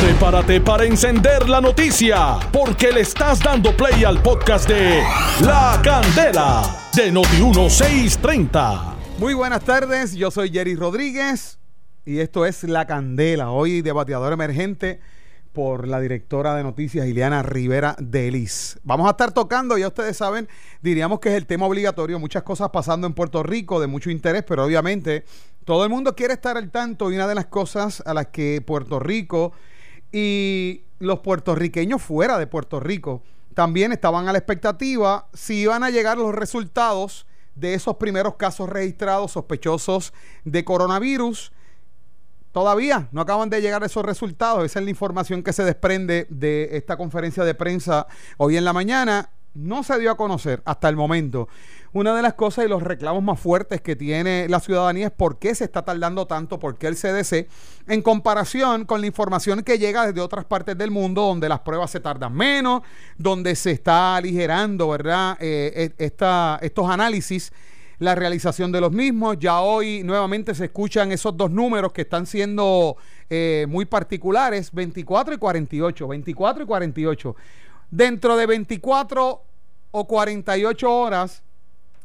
Prepárate para encender la noticia, porque le estás dando play al podcast de La Candela de Noti1630. Muy buenas tardes, yo soy Jerry Rodríguez y esto es La Candela, hoy debateador emergente por la directora de noticias Ileana Rivera Delis. Vamos a estar tocando, ya ustedes saben, diríamos que es el tema obligatorio, muchas cosas pasando en Puerto Rico de mucho interés, pero obviamente todo el mundo quiere estar al tanto y una de las cosas a las que Puerto Rico y los puertorriqueños fuera de Puerto Rico también estaban a la expectativa si iban a llegar los resultados de esos primeros casos registrados sospechosos de coronavirus Todavía no acaban de llegar esos resultados. Esa es la información que se desprende de esta conferencia de prensa hoy en la mañana. No se dio a conocer hasta el momento. Una de las cosas y los reclamos más fuertes que tiene la ciudadanía es por qué se está tardando tanto, por qué el CDC, en comparación con la información que llega desde otras partes del mundo, donde las pruebas se tardan menos, donde se está aligerando, ¿verdad? Eh, e, estos análisis la realización de los mismos. Ya hoy nuevamente se escuchan esos dos números que están siendo eh, muy particulares, 24 y 48, 24 y 48. Dentro de 24 o 48 horas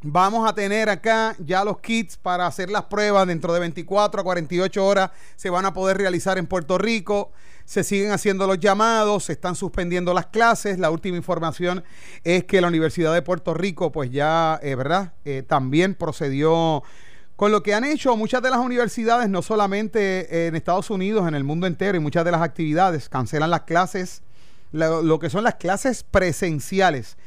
vamos a tener acá ya los kits para hacer las pruebas. Dentro de 24 a 48 horas se van a poder realizar en Puerto Rico se siguen haciendo los llamados, se están suspendiendo las clases. La última información es que la Universidad de Puerto Rico, pues ya, eh, ¿verdad? Eh, también procedió con lo que han hecho muchas de las universidades, no solamente en Estados Unidos, en el mundo entero, y muchas de las actividades, cancelan las clases, lo que son las clases presenciales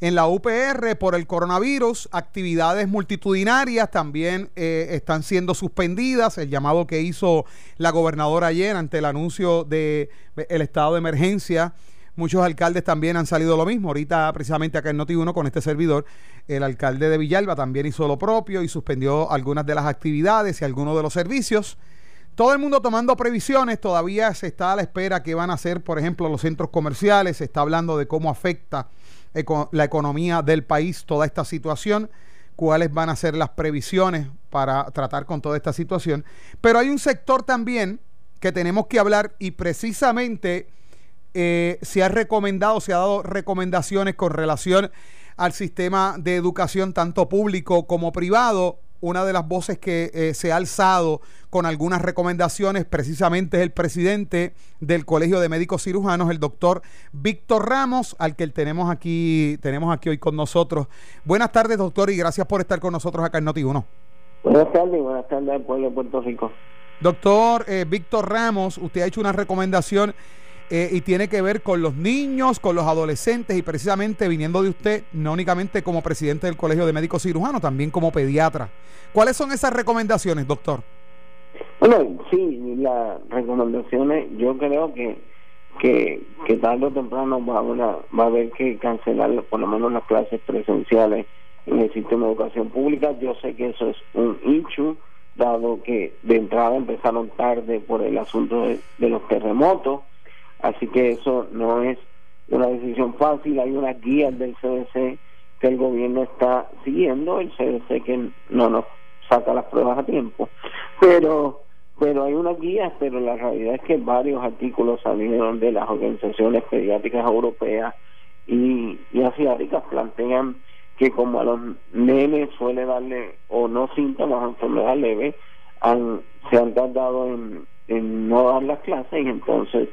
en la UPR por el coronavirus. Actividades multitudinarias también eh, están siendo suspendidas. El llamado que hizo la gobernadora ayer ante el anuncio del el estado de emergencia. Muchos alcaldes también han salido lo mismo. Ahorita, precisamente acá en Noti1 con este servidor, el alcalde de Villalba también hizo lo propio y suspendió algunas de las actividades y algunos de los servicios. Todo el mundo tomando previsiones, todavía se está a la espera que van a hacer, por ejemplo, los centros comerciales, se está hablando de cómo afecta la economía del país, toda esta situación, cuáles van a ser las previsiones para tratar con toda esta situación. Pero hay un sector también que tenemos que hablar y precisamente eh, se ha recomendado, se ha dado recomendaciones con relación al sistema de educación tanto público como privado una de las voces que eh, se ha alzado con algunas recomendaciones precisamente es el presidente del Colegio de Médicos Cirujanos, el doctor Víctor Ramos, al que tenemos aquí, tenemos aquí hoy con nosotros. Buenas tardes, doctor, y gracias por estar con nosotros acá en Noti1. Buenas tardes, buenas tardes al pueblo de Puerto Rico. Doctor eh, Víctor Ramos, usted ha hecho una recomendación eh, y tiene que ver con los niños, con los adolescentes y precisamente viniendo de usted, no únicamente como presidente del Colegio de Médicos Cirujanos, también como pediatra. ¿Cuáles son esas recomendaciones, doctor? Bueno, sí, las recomendaciones, yo creo que que, que tarde o temprano va a, va a haber que cancelar por lo menos las clases presenciales en el sistema de educación pública. Yo sé que eso es un issue, dado que de entrada empezaron tarde por el asunto de los terremotos Así que eso no es una decisión fácil, hay unas guías del CDC que el gobierno está siguiendo, el CDC que no nos saca las pruebas a tiempo, pero pero hay unas guías, pero la realidad es que varios artículos salieron de las organizaciones pediátricas europeas y, y asiáticas plantean que como a los nenes suele darle o no síntomas de enfermedad leve, se han tardado en, en no dar las clases y entonces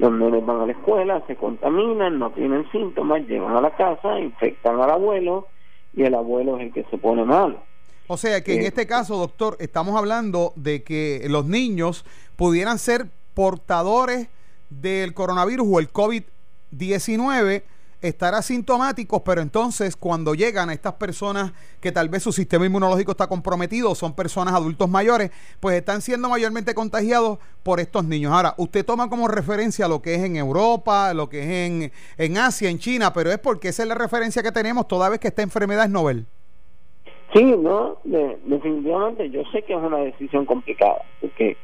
los niños van a la escuela, se contaminan, no tienen síntomas, llegan a la casa, infectan al abuelo y el abuelo es el que se pone mal. O sea que en eh, este caso, doctor, estamos hablando de que los niños pudieran ser portadores del coronavirus o el COVID-19 estar asintomáticos, pero entonces cuando llegan a estas personas que tal vez su sistema inmunológico está comprometido, son personas adultos mayores, pues están siendo mayormente contagiados por estos niños. Ahora, usted toma como referencia lo que es en Europa, lo que es en, en Asia, en China, pero es porque esa es la referencia que tenemos toda vez que esta enfermedad es novel. Sí, no, definitivamente yo sé que es una decisión complicada, porque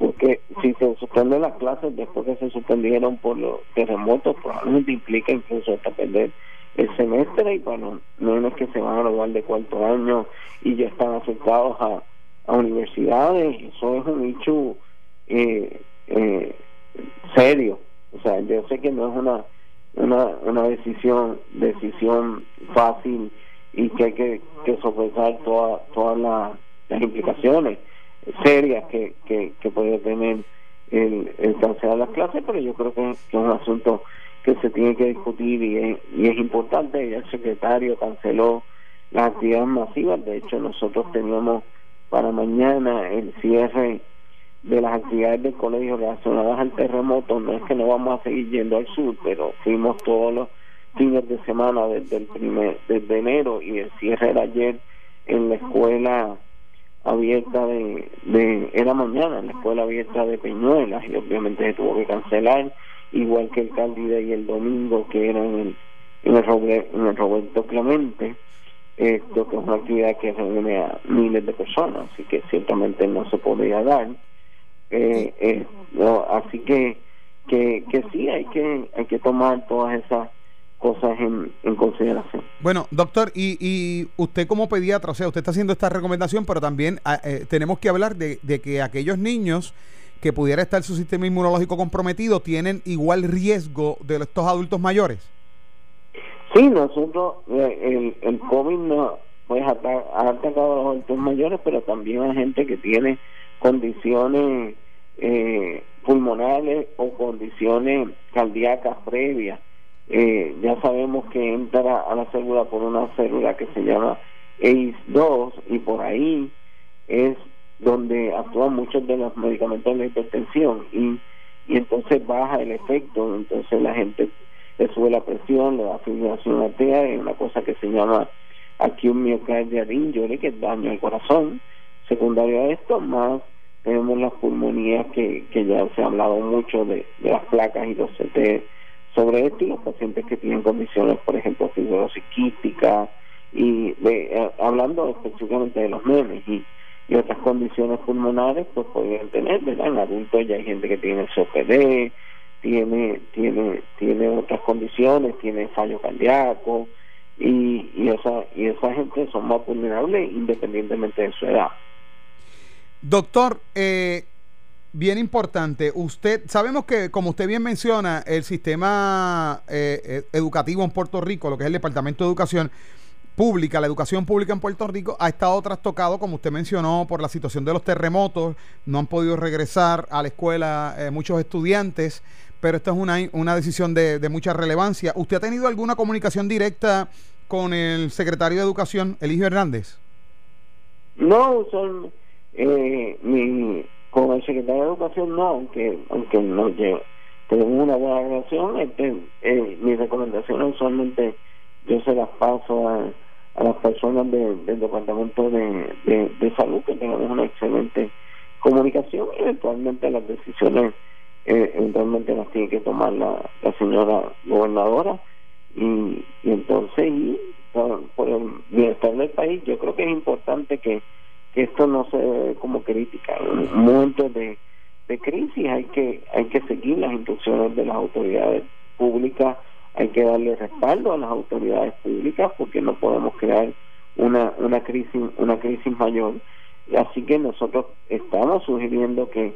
porque si se suspenden las clases después que se suspendieron por los terremotos, probablemente implica incluso hasta perder el semestre. Y para los niños que se van a graduar de cuarto año y ya están afectados a, a universidades, eso es un hecho eh, eh, serio. O sea, yo sé que no es una una, una decisión decisión fácil y que hay que, que sopesar todas todas las implicaciones serias que, que, que tener el, el cancelar las clases, pero yo creo que, es un asunto que se tiene que discutir y es, y es importante. Ya el secretario canceló las actividades masivas, de hecho nosotros teníamos para mañana el cierre de las actividades del colegio relacionadas al terremoto. No es que no vamos a seguir yendo al sur, pero fuimos todos los fines de semana desde el primer, desde enero y el cierre era ayer en la escuela abierta de, de era mañana la escuela abierta de Peñuelas y obviamente se tuvo que cancelar igual que el Cándida y el domingo que era en el en el, Roberto Clemente esto que es una actividad que reúne a miles de personas así que ciertamente no se podía dar eh, eh, así que, que que sí hay que hay que tomar todas esas cosas en, en consideración. Bueno, doctor, y, y, usted como pediatra, o sea, usted está haciendo esta recomendación, pero también ah, eh, tenemos que hablar de, de, que aquellos niños que pudiera estar su sistema inmunológico comprometido tienen igual riesgo de estos adultos mayores. Sí, nosotros, eh, el, el COVID no, pues ha, atacado a los adultos mayores, pero también a gente que tiene condiciones eh, pulmonares o condiciones cardíacas previas eh, ya sabemos que entra a la célula por una célula que se llama ACE2 y por ahí es donde actúan muchos de los medicamentos de hipertensión y, y entonces baja el efecto, entonces la gente le sube la presión, le da fibrilación arterial, es una cosa que se llama acute myocardial injury, que es daño al corazón. Secundario a esto, más tenemos las pulmonías que, que ya se ha hablado mucho de, de las placas y los CT sobre esto y los pacientes que tienen condiciones, por ejemplo, fibrosis quística y eh, hablando específicamente de los nenes y, y, otras condiciones pulmonares, pues podrían tener, ¿verdad? En adultos ya hay gente que tiene COPD, tiene tiene tiene otras condiciones, tiene fallo cardíaco y, y esa y esa gente son más vulnerables independientemente de su edad. Doctor, eh, bien importante. Usted, sabemos que, como usted bien menciona, el sistema eh, eh, educativo en Puerto Rico, lo que es el Departamento de Educación Pública, la educación pública en Puerto Rico, ha estado trastocado, como usted mencionó, por la situación de los terremotos. No han podido regresar a la escuela eh, muchos estudiantes, pero esta es una, una decisión de, de mucha relevancia. ¿Usted ha tenido alguna comunicación directa con el secretario de Educación, Eligio Hernández? No, son eh, mi con el secretario de Educación no, aunque aunque no tenemos una buena relación, este, eh, mis recomendaciones usualmente yo se las paso a, las personas del Departamento de, de, Salud, que tengamos una excelente comunicación y eventualmente las decisiones eh, eventualmente las tiene que tomar la, señora gobernadora. Y, y entonces y por el bienestar del país yo creo que es importante que esto no se ve como crítica. En momentos de, de crisis hay que hay que seguir las instrucciones de las autoridades públicas, hay que darle respaldo a las autoridades públicas porque no podemos crear una una crisis una crisis mayor. Así que nosotros estamos sugiriendo que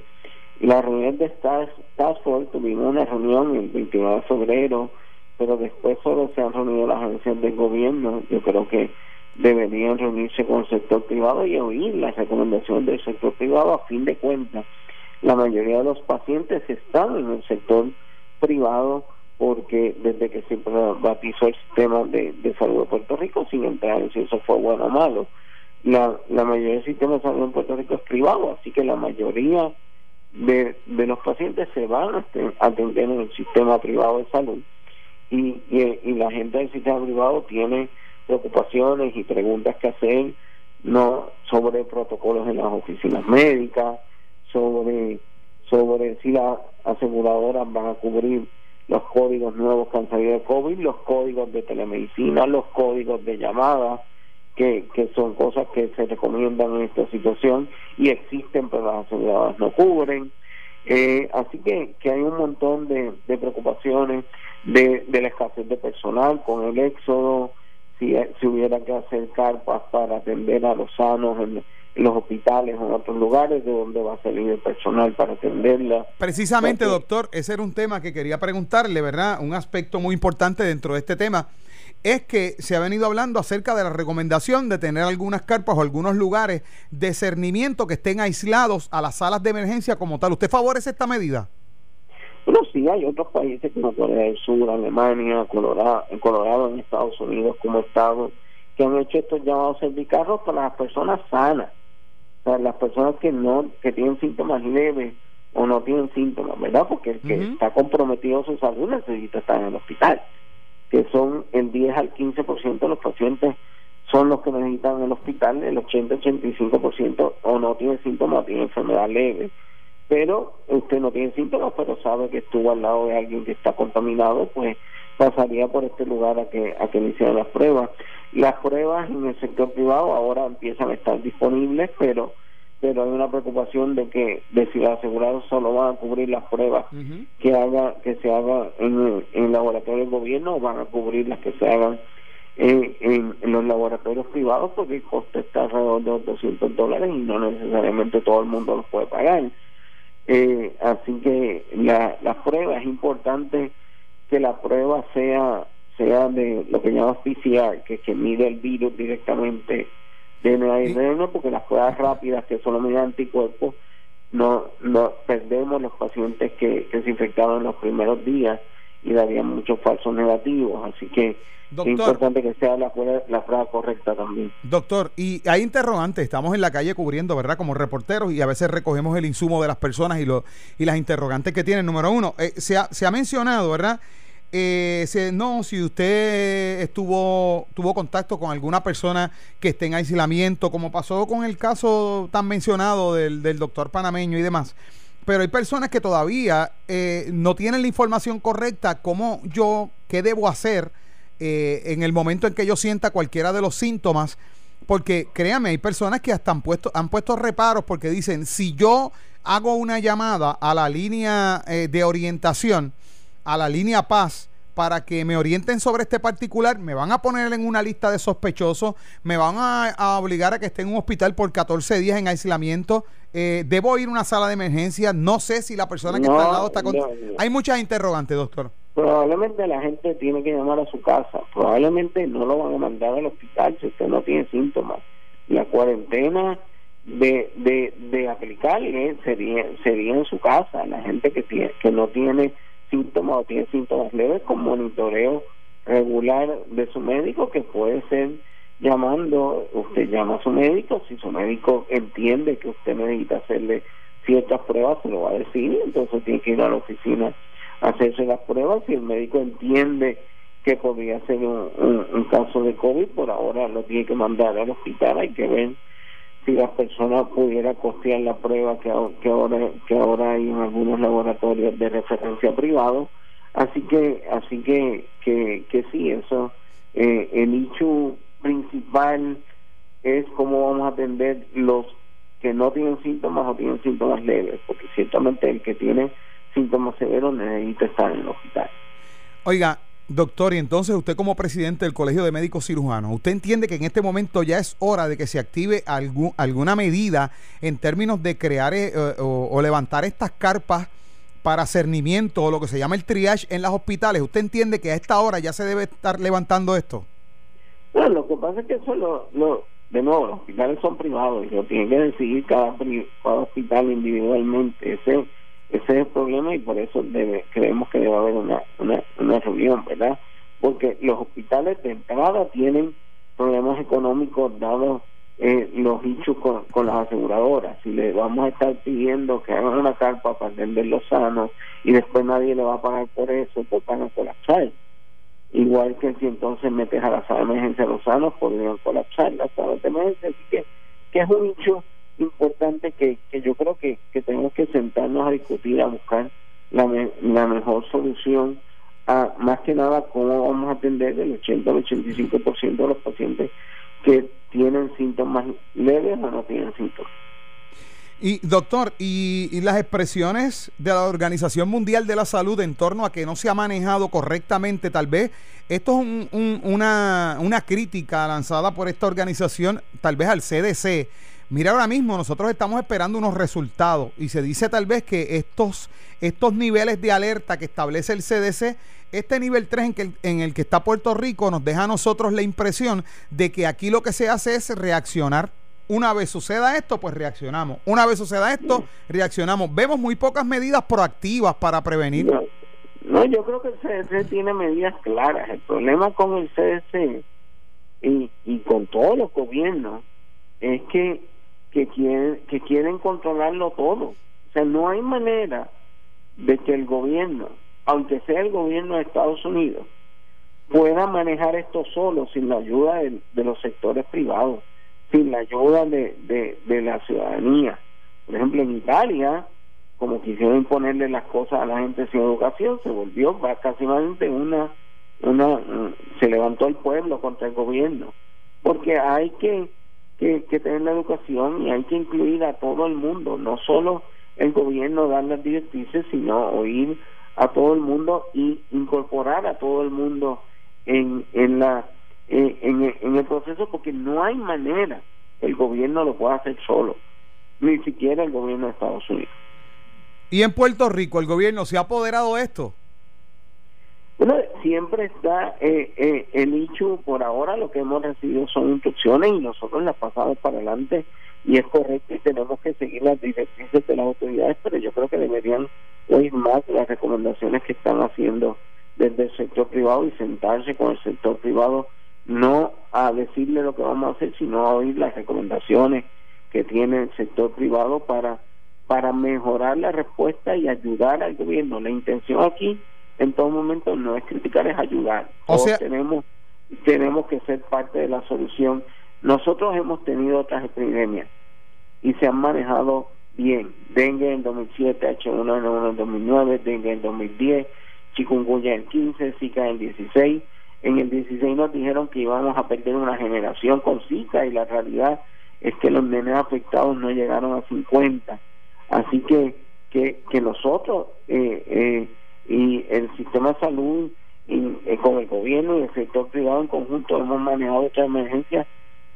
la reunión de Task, Task Force tuvimos una reunión el 29 de febrero, pero después solo se han reunido las agencias del gobierno. Yo creo que deberían reunirse con el sector privado y oír las recomendaciones del sector privado. A fin de cuentas, la mayoría de los pacientes están en el sector privado porque desde que se privatizó el sistema de, de salud de Puerto Rico, sin entrar en si eso fue bueno o malo, la, la mayoría del sistema de salud en Puerto Rico es privado, así que la mayoría de, de los pacientes se van a atender en el sistema privado de salud y, y la gente del sistema privado tiene preocupaciones y preguntas que hacer no sobre protocolos en las oficinas médicas, sobre sobre si las aseguradoras van a cubrir los códigos nuevos que han salido de COVID, los códigos de telemedicina, los códigos de llamada, que, que son cosas que se recomiendan en esta situación y existen, pero las aseguradoras no cubren. Eh, así que, que hay un montón de, de preocupaciones de, de la escasez de personal con el éxodo, si, si hubiera que hacer carpas para atender a los sanos en, en los hospitales o en otros lugares de donde va a salir el personal para atenderla. Precisamente, doctor, ese era un tema que quería preguntarle, ¿verdad? Un aspecto muy importante dentro de este tema es que se ha venido hablando acerca de la recomendación de tener algunas carpas o algunos lugares de cernimiento que estén aislados a las salas de emergencia como tal. ¿Usted favorece esta medida? Bueno, sí, hay otros países como Corea del Sur, Alemania, Colorado, Colorado, en Estados Unidos como Estado, que han hecho estos llamados cervicarros para las personas sanas, o sea, las personas que no, que tienen síntomas leves o no tienen síntomas, ¿verdad? Porque el que está comprometido su salud necesita estar en el hospital que son el 10 al 15% de los pacientes son los que necesitan el hospital, el 80-85% o no tiene síntomas o tiene enfermedad leve. Pero usted no tiene síntomas, pero sabe que estuvo al lado de alguien que está contaminado, pues pasaría por este lugar a que a que le hicieran las pruebas. Las pruebas en el sector privado ahora empiezan a estar disponibles, pero pero hay una preocupación de que de si los asegurados solo van a cubrir las pruebas que haga que se hagan en, el laboratorio del gobierno o van a cubrir las que se hagan en, los laboratorios privados porque el costo está alrededor de 200 dólares y no necesariamente todo el mundo los puede pagar. Eh, así que la, la prueba es importante que la prueba sea sea de lo que llamamos PCR, que, que mide el virus directamente de porque las pruebas rápidas que solo miden anticuerpos no, no perdemos los pacientes que, se infectaron en los primeros días y darían muchos falsos negativos. Así que es importante que sea la, la prueba correcta también. Doctor, y hay interrogantes, estamos en la calle cubriendo, ¿verdad? Como reporteros y a veces recogemos el insumo de las personas y, lo, y las interrogantes que tienen. Número uno, eh, se, ha, se ha mencionado, ¿verdad? eh, no, si usted estuvo tuvo contacto con alguna persona que esté en aislamiento, como pasó con el caso tan mencionado del, del doctor panameño y demás. Pero hay personas que todavía eh, no tienen la información correcta, ¿cómo yo, qué debo hacer eh, en el momento en que yo sienta cualquiera de los síntomas? Porque créame, hay personas que hasta han puesto, han puesto reparos porque dicen, si yo hago una llamada a la línea eh, de orientación, a la línea Paz para que me orienten sobre este particular, me van a poner en una lista de sospechosos, me van a, obligar a que esté en un hospital por 14 días en aislamiento, eh, debo ir a una sala de emergencia, no sé si la persona que está al lado está con... Hay muchas interrogantes, doctor. Probablemente la gente tiene que llamar a su casa, probablemente no lo van a mandar al hospital si usted no tiene síntomas. La cuarentena de, de, de aplicarle sería, sería en su casa, la gente que, tiene, que no tiene síntomas o tiene síntomas leves con monitoreo regular de su médico que puede ser llamando, usted llama a su médico, si su médico entiende que usted necesita hacerle ciertas pruebas, se lo va a decir, entonces tiene que ir a la oficina a hacerse las pruebas, si el médico entiende que podría ser un, caso de COVID, por ahora lo tiene que mandar al hospital, hay que ver si la persona pudiera costear la prueba que, ahora que ahora hay en algunos laboratorios de referencia privados así que así que que, que sí eso eh, el hecho principal es cómo vamos a atender los que no tienen síntomas o tienen síntomas leves porque ciertamente el que tiene síntomas severos necesita estar en el hospital. Oiga Doctor, y entonces usted como presidente del Colegio de Médicos Cirujanos, ¿usted entiende que en este momento ya es hora de que se active algún, alguna medida en términos de crear eh, o, levantar estas carpas para cernimiento o lo que se llama el triage en los hospitales? ¿Usted entiende que a esta hora ya se debe estar levantando esto? Bueno, lo que pasa es que eso lo, de nuevo, los hospitales son privados y lo tiene que decidir cada, cada hospital individualmente. Ese ese problema y por eso debe, creemos que debe haber una, una, una reunión, ¿verdad? Porque los hospitales de entrada tienen problemas económicos dados eh, los dichos con, las aseguradoras. Si le vamos a estar pidiendo que hagan una carpa para atender los sanos y después nadie le va a pagar por eso, pues van a colapsar. Igual que si entonces metes a la sala de emergencia los sanos, podrían colapsar las salas de emergencia. Así que, que es un hecho importante que, que yo creo que, que tenemos que sentarnos a discutir, a buscar la, la mejor solución a más que nada cómo vamos a atender el 80 al 85% de los pacientes que tienen síntomas leves o no tienen síntomas. Y doctor, y, las expresiones de la Organización Mundial de la Salud en torno a que no se ha manejado correctamente, tal vez esto es una, una crítica lanzada por esta organización, tal vez al CDC, Mira, ahora mismo nosotros estamos esperando unos resultados y se dice tal vez que estos, estos niveles de alerta que establece el CDC, este nivel 3 en, que, en el que está Puerto Rico nos deja a nosotros la impresión de que aquí lo que se hace es reaccionar. Una vez suceda esto, pues reaccionamos. Una vez suceda esto, reaccionamos. Vemos muy pocas medidas proactivas para prevenir. No, yo creo que el CDC tiene medidas claras. El problema con el CDC y, y con todos los gobiernos es que que quieren, que quieren controlarlo todo. O sea, no hay manera de que el gobierno, aunque sea el gobierno de Estados Unidos, pueda manejar esto solo sin la ayuda de, los sectores privados, sin la ayuda de, de, la ciudadanía. Por ejemplo, en Italia, como quisieron imponerle las cosas a la gente sin educación, se volvió básicamente una, una, se levantó el pueblo contra el gobierno, porque hay que que, que tener la educación y hay que incluir a todo el mundo, no solo el gobierno dar las directrices, sino oír a todo el mundo y incorporar a todo el mundo en, en la en, en el proceso porque no hay manera el gobierno lo pueda hacer solo, ni siquiera el gobierno de Estados Unidos. ¿Y en Puerto Rico el gobierno se ha apoderado de esto? Bueno, siempre está eh, eh, el hecho, por ahora lo que hemos recibido son instrucciones y nosotros las pasamos para adelante y es correcto y tenemos que seguir las directrices de las autoridades, pero yo creo que deberían oír más las recomendaciones que están haciendo desde el sector privado y sentarse con el sector privado, no a decirle lo que vamos a hacer, sino a oír las recomendaciones que tiene el sector privado para, para mejorar la respuesta y ayudar al gobierno. La intención aquí en todo momento no es criticar, es ayudar. O sea, tenemos, tenemos que ser parte de la solución. Nosotros hemos tenido otras epidemias y se han manejado bien. Dengue en 2007, H1N1 en 2009, dengue en 2010, chikungunya en 15, Zika en 16. En el 16 nos dijeron que íbamos a perder una generación con Zika y la realidad es que los nenes afectados no llegaron a 50. Así que que, que nosotros eh, eh, y el sistema de salud y, eh, con el gobierno y el sector privado en conjunto hemos manejado esta emergencia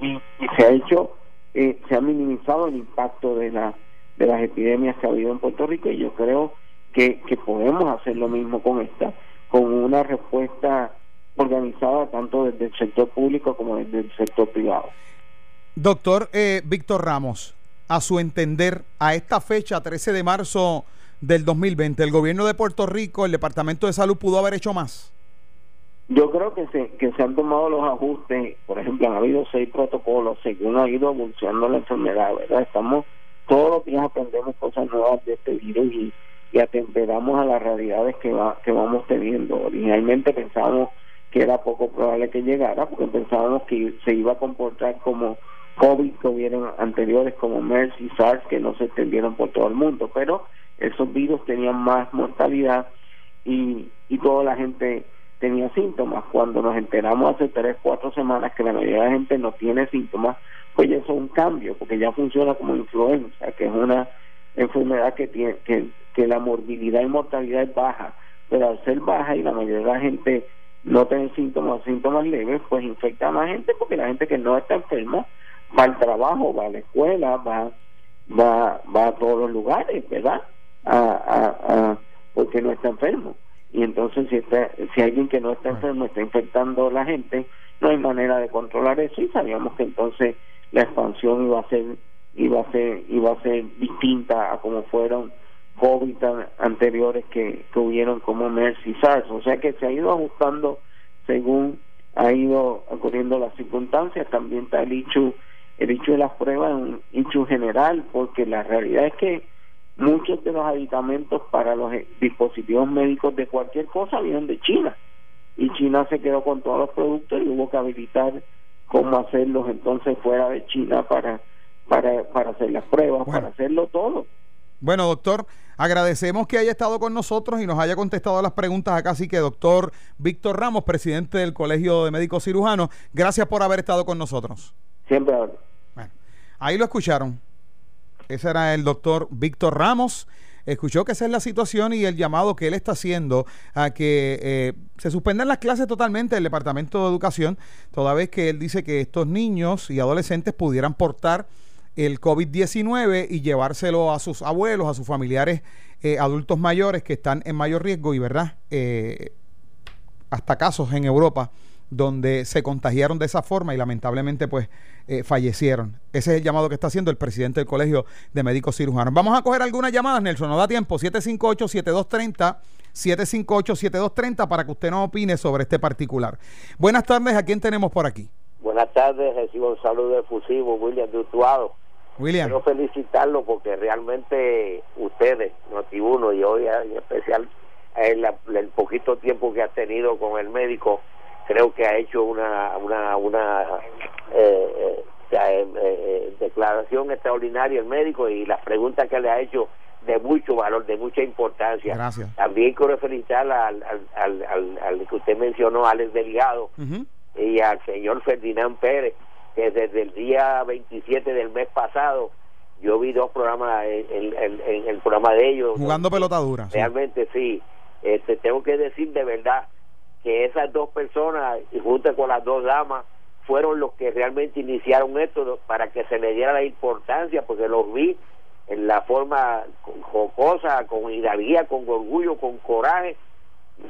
y, se ha hecho eh, se ha minimizado el impacto de la de las epidemias que ha habido en Puerto Rico y yo creo que, que podemos hacer lo mismo con esta con una respuesta organizada tanto desde el sector público como desde el sector privado. Doctor eh, Víctor Ramos, a su entender, a esta fecha, 13 de marzo del 2020, ¿el gobierno de Puerto Rico, el Departamento de Salud pudo haber hecho más? Yo creo que se, que se han tomado los ajustes, por ejemplo, han habido seis protocolos según ha ido evolucionando la enfermedad, ¿verdad? Estamos, todos los días aprendemos cosas nuevas de este virus y, y atemperamos a las realidades que, va, que vamos teniendo. Originalmente pensábamos que era poco probable que llegara, porque pensábamos que se iba a comportar como COVID que hubieron anteriores, como MERS y SARS, que no se extendieron por todo el mundo, pero esos virus tenían más mortalidad y, y toda la gente tenía síntomas. Cuando nos enteramos hace tres, cuatro semanas que la mayoría de la gente no tiene síntomas, pues eso es un cambio, porque ya funciona como influenza, que es una enfermedad que tiene que, que la morbilidad y mortalidad es baja, pero al ser baja y la mayoría de la gente no tiene síntomas, síntomas leves, pues infecta a más gente porque la gente que no está enferma va al trabajo, va a la escuela, va va va a todos los lugares, ¿verdad? A, porque no está enfermo. Y entonces si, está, si alguien que no está enfermo está infectando a la gente, no hay manera de controlar eso y sabíamos que entonces la expansión iba a ser iba a ser iba a ser distinta a como fueron COVID anteriores que, que hubieron como MERS y SARS. O sea que se ha ido ajustando según ha ido ocurriendo las circunstancias. También está el hecho, el hecho de las pruebas, un hecho general, porque la realidad es que muchos de los aditamentos para los eh, dispositivos médicos de cualquier cosa vienen de China y China se quedó con todos los productos y hubo que habilitar cómo hacerlos entonces fuera de China para para, para hacer las pruebas, para hacerlo todo. Bueno, doctor, agradecemos que haya estado con nosotros y nos haya contestado las preguntas acá. Así que, doctor Víctor Ramos, presidente del Colegio de Médicos Cirujanos, gracias por haber estado con nosotros. Siempre. Bueno, ahí lo escucharon. Ese era el doctor Víctor Ramos. Escuchó que esa es la situación y el llamado que él está haciendo a que eh, se suspendan las clases totalmente del Departamento de Educación, toda vez que él dice que estos niños y adolescentes pudieran portar el COVID-19 y llevárselo a sus abuelos, a sus familiares eh, adultos mayores que están en mayor riesgo y, ¿verdad? Eh, hasta casos en Europa donde se contagiaron de esa forma y lamentablemente pues eh, fallecieron. Ese es el llamado que está haciendo el presidente del Colegio de Médicos Cirujanos. Vamos a coger algunas llamadas, Nelson, nos da tiempo, 758-7230, 758-7230 para que usted nos opine sobre este particular. Buenas tardes, ¿a quién tenemos por aquí? Buenas tardes, recibo un saludo efusivo, William Dutuado. William. Quiero felicitarlo porque realmente ustedes, Notiuno y hoy en especial el, el poquito tiempo que ha tenido con el médico, creo que ha hecho una una una eh, eh, eh, declaración extraordinaria el médico y las preguntas que le ha hecho de mucho valor, de mucha importancia. Gracias. También quiero felicitar al, al, al, al, que usted mencionó, Alex Delgado, y al señor Ferdinand Pérez, que desde el día 27 del mes pasado yo vi dos programas en, en, el programa de ellos. Jugando pelotadura. Realmente sí. Este, tengo que decir de verdad que esas dos personas, junto con las dos damas, fueron los que realmente iniciaron esto para que se le diera la importancia, porque los vi en la forma jocosa, con hidalguía, con orgullo, con coraje,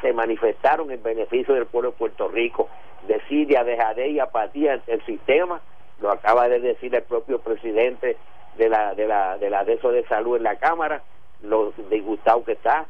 se manifestaron en beneficio del pueblo de Puerto Rico. Desidia, dejadez y apatía ante el sistema, lo acaba de decir el propio presidente de la de la de la de eso de salud en la cámara lo disgustado que está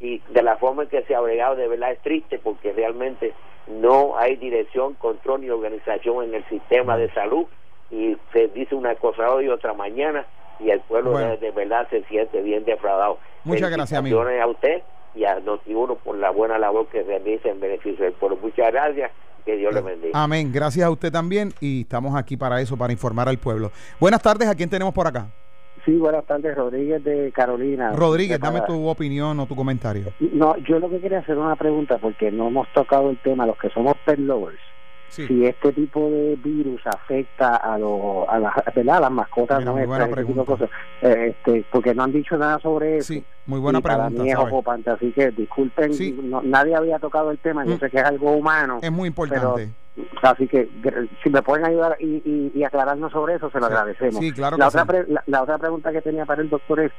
y de la forma en que se ha bregado de verdad es triste porque realmente no hay dirección, control ni organización en el sistema de salud y se dice una cosa hoy y otra mañana y el pueblo de, verdad se siente bien defraudado. Muchas gracias, amigo. a usted y a Notiuno por la buena labor que realiza en beneficio del pueblo. Muchas gracias. Que Dios le bendiga. Amén. Gracias a usted también y estamos aquí para eso, para informar al pueblo. Buenas tardes. ¿A quién tenemos por acá? Sí, buenas tardes, Rodríguez de Carolina. Rodríguez, dame tu opinión o tu comentario. No, yo lo que quería hacer una pregunta, porque no hemos tocado el tema, los que somos pet lovers, si este tipo de virus afecta a, los a, las, ¿verdad? las mascotas Mira, nuestras, cosas, eh, este, porque no han dicho nada sobre eso. Sí, muy buena pregunta. Para mí es ocupante, así que disculpen, nadie había tocado el tema, yo mm. sé que es algo humano. Es muy importante. Así que si me pueden ayudar y, y, aclararnos sobre eso, se lo agradecemos. Sí, claro la, otra la, otra pregunta que tenía para el doctor es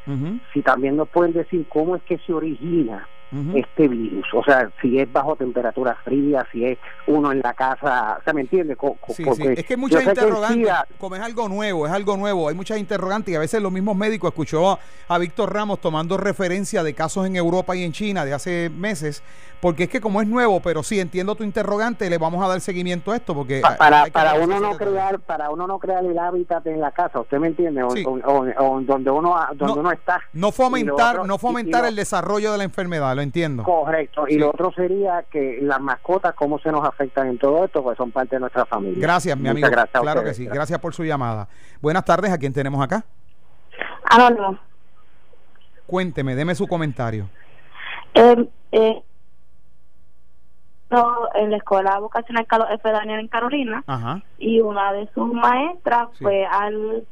si también nos pueden decir cómo es que se origina este virus. O sea, si es bajo temperatura fría, si es uno en la casa, ¿se me entiende? Es que hay muchas interrogantes, como es algo nuevo, es algo nuevo, hay muchas interrogantes y a veces los mismos médicos, escuchó a, Víctor Ramos tomando referencia de casos en Europa y en China de hace meses, porque es que como es nuevo, pero sí entiendo tu interrogante, le vamos a dar seguimiento a esto, porque... para, para uno no crear para uno no crear el hábitat en la casa, ¿usted me entiende? O, donde uno donde uno está. No fomentar, no fomentar el desarrollo de la enfermedad, entiendo. Correcto. Y lo otro sería que las mascotas, cómo se nos afectan en todo esto, pues son parte de nuestra familia. Gracias, mi amigo. claro que sí. Gracias por su llamada. Buenas tardes. ¿A quién tenemos acá? Anónimo. Cuénteme, deme su comentario. Eh, eh, en la escuela vocacional Carlos F. Daniel en Carolina y una de sus maestras fue al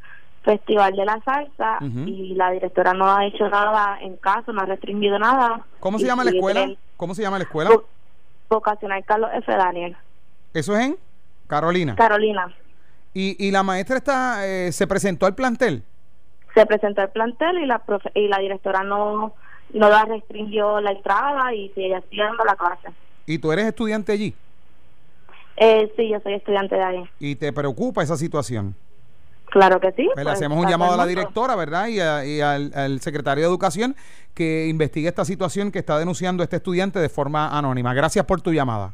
Festival de la Salsa y la directora no ha hecho nada en caso, no ha restringido nada. ¿Cómo se llama la escuela? ¿Cómo se llama la escuela? Vocacional Carlos F. Daniel. ¿Eso es en Carolina? Carolina. ¿Y, y la maestra está, eh, se presentó al plantel? Se presentó al plantel y la y la directora no, no la restringió la entrada y sigue haciendo la clase. ¿Y tú eres estudiante allí? Eh, sí, yo soy estudiante de ahí. ¿Y te preocupa esa situación? Claro que sí. Pues le pues, hacemos un llamado a la directora, ¿verdad? Y, al, secretario de Educación que investigue esta situación que está denunciando este estudiante de forma anónima. Gracias por tu llamada.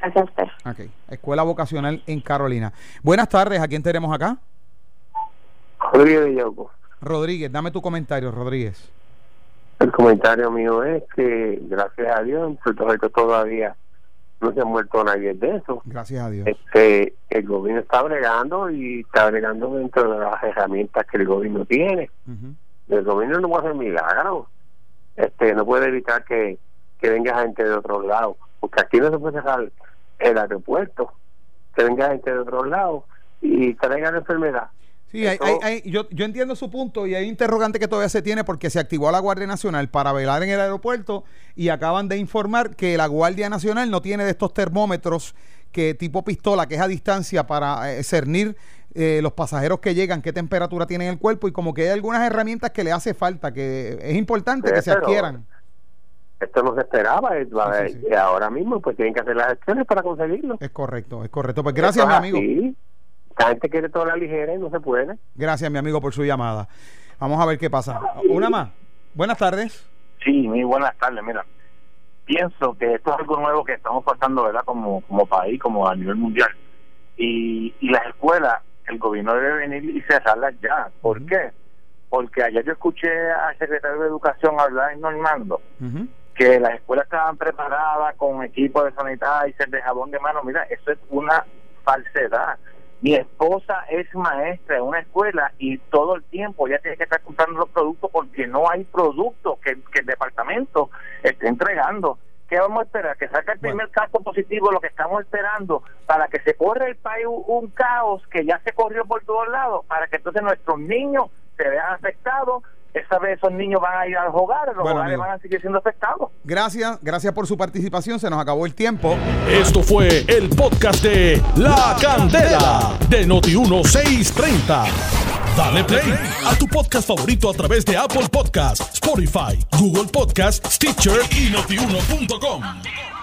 Gracias a usted. Ok. Escuela Vocacional en Carolina. Buenas tardes. ¿A quién tenemos acá? Rodríguez Rodríguez, dame tu comentario, Rodríguez. El comentario mío es que, gracias a Dios, en Puerto Rico todavía no se ha muerto nadie de eso. Gracias a Dios. Este, el gobierno está bregando y está bregando dentro de las herramientas que el gobierno tiene. El gobierno no puede hacer milagros. Este, no puede evitar que, que venga gente de otro lado, porque aquí no se puede cerrar el aeropuerto, que venga gente de otro lado y traiga la enfermedad. Sí, hay, hay, yo, yo entiendo su punto y hay interrogante que todavía se tiene porque se activó a la Guardia Nacional para velar en el aeropuerto y acaban de informar que la Guardia Nacional no tiene de estos termómetros que tipo pistola, que es a distancia para eh, cernir eh, los pasajeros que llegan, qué temperatura tienen el cuerpo y como que hay algunas herramientas que le hace falta, que es importante que se adquieran. Esto no se esperaba, y ahora mismo pues tienen que hacer las acciones para conseguirlo. Es correcto, es correcto. Pues gracias, mi amigo. La gente quiere toda la ligera y no se puede. Gracias, mi amigo, por su llamada. Vamos a ver qué pasa. Una más. Buenas tardes. Sí, muy buenas tardes. Mira, pienso que esto es algo nuevo que estamos pasando, ¿verdad? Como, como país, como a nivel mundial. Y, y las escuelas, el gobierno debe venir y cerrarlas ya. ¿Por qué? Porque ayer yo escuché al secretario de Educación hablar en Normando que las escuelas estaban preparadas con equipo de sanitizer, de jabón de mano. Mira, eso es una falsedad. Mi esposa es maestra en una escuela y todo el tiempo ella tiene que estar comprando los productos porque no hay productos que, el departamento esté entregando. ¿Qué vamos a esperar? Que salga el primer caso positivo, lo que estamos esperando, para que se corra el país un caos que ya se corrió por todos lados, para que entonces nuestros niños se vean afectados esta vez esos niños van a ir a jugar, los hogares van a seguir siendo afectados. Gracias, gracias por su participación, se nos acabó el tiempo. Esto fue el podcast de La Candela de Noti1630. Dale play a tu podcast favorito a través de Apple Podcasts, Spotify, Google Podcasts, Stitcher y notiuno.com.